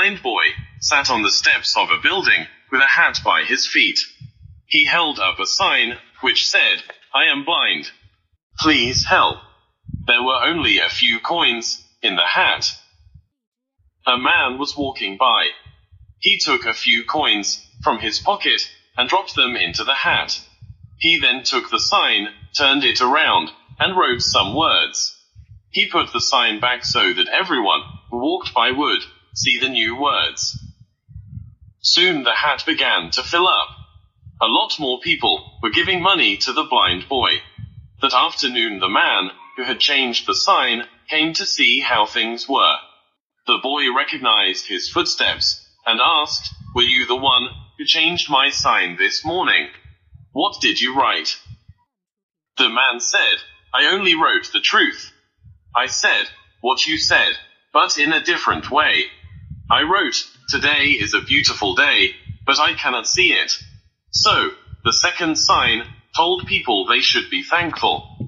blind boy sat on the steps of a building with a hat by his feet. He held up a sign which said, I am blind. Please help. There were only a few coins in the hat. A man was walking by. He took a few coins from his pocket and dropped them into the hat. He then took the sign, turned it around, and wrote some words. He put the sign back so that everyone who walked by would see the new words. Soon the hat began to fill up. A lot more people were giving money to the blind boy. That afternoon the man who had changed the sign came to see how things were. The boy recognized his footsteps and asked, Were you the one who changed my sign this morning? What did you write? The man said, I only wrote the truth. I said, what you said, but in a different way. I wrote, today is a beautiful day, but I cannot see it. So, the second sign told people they should be thankful.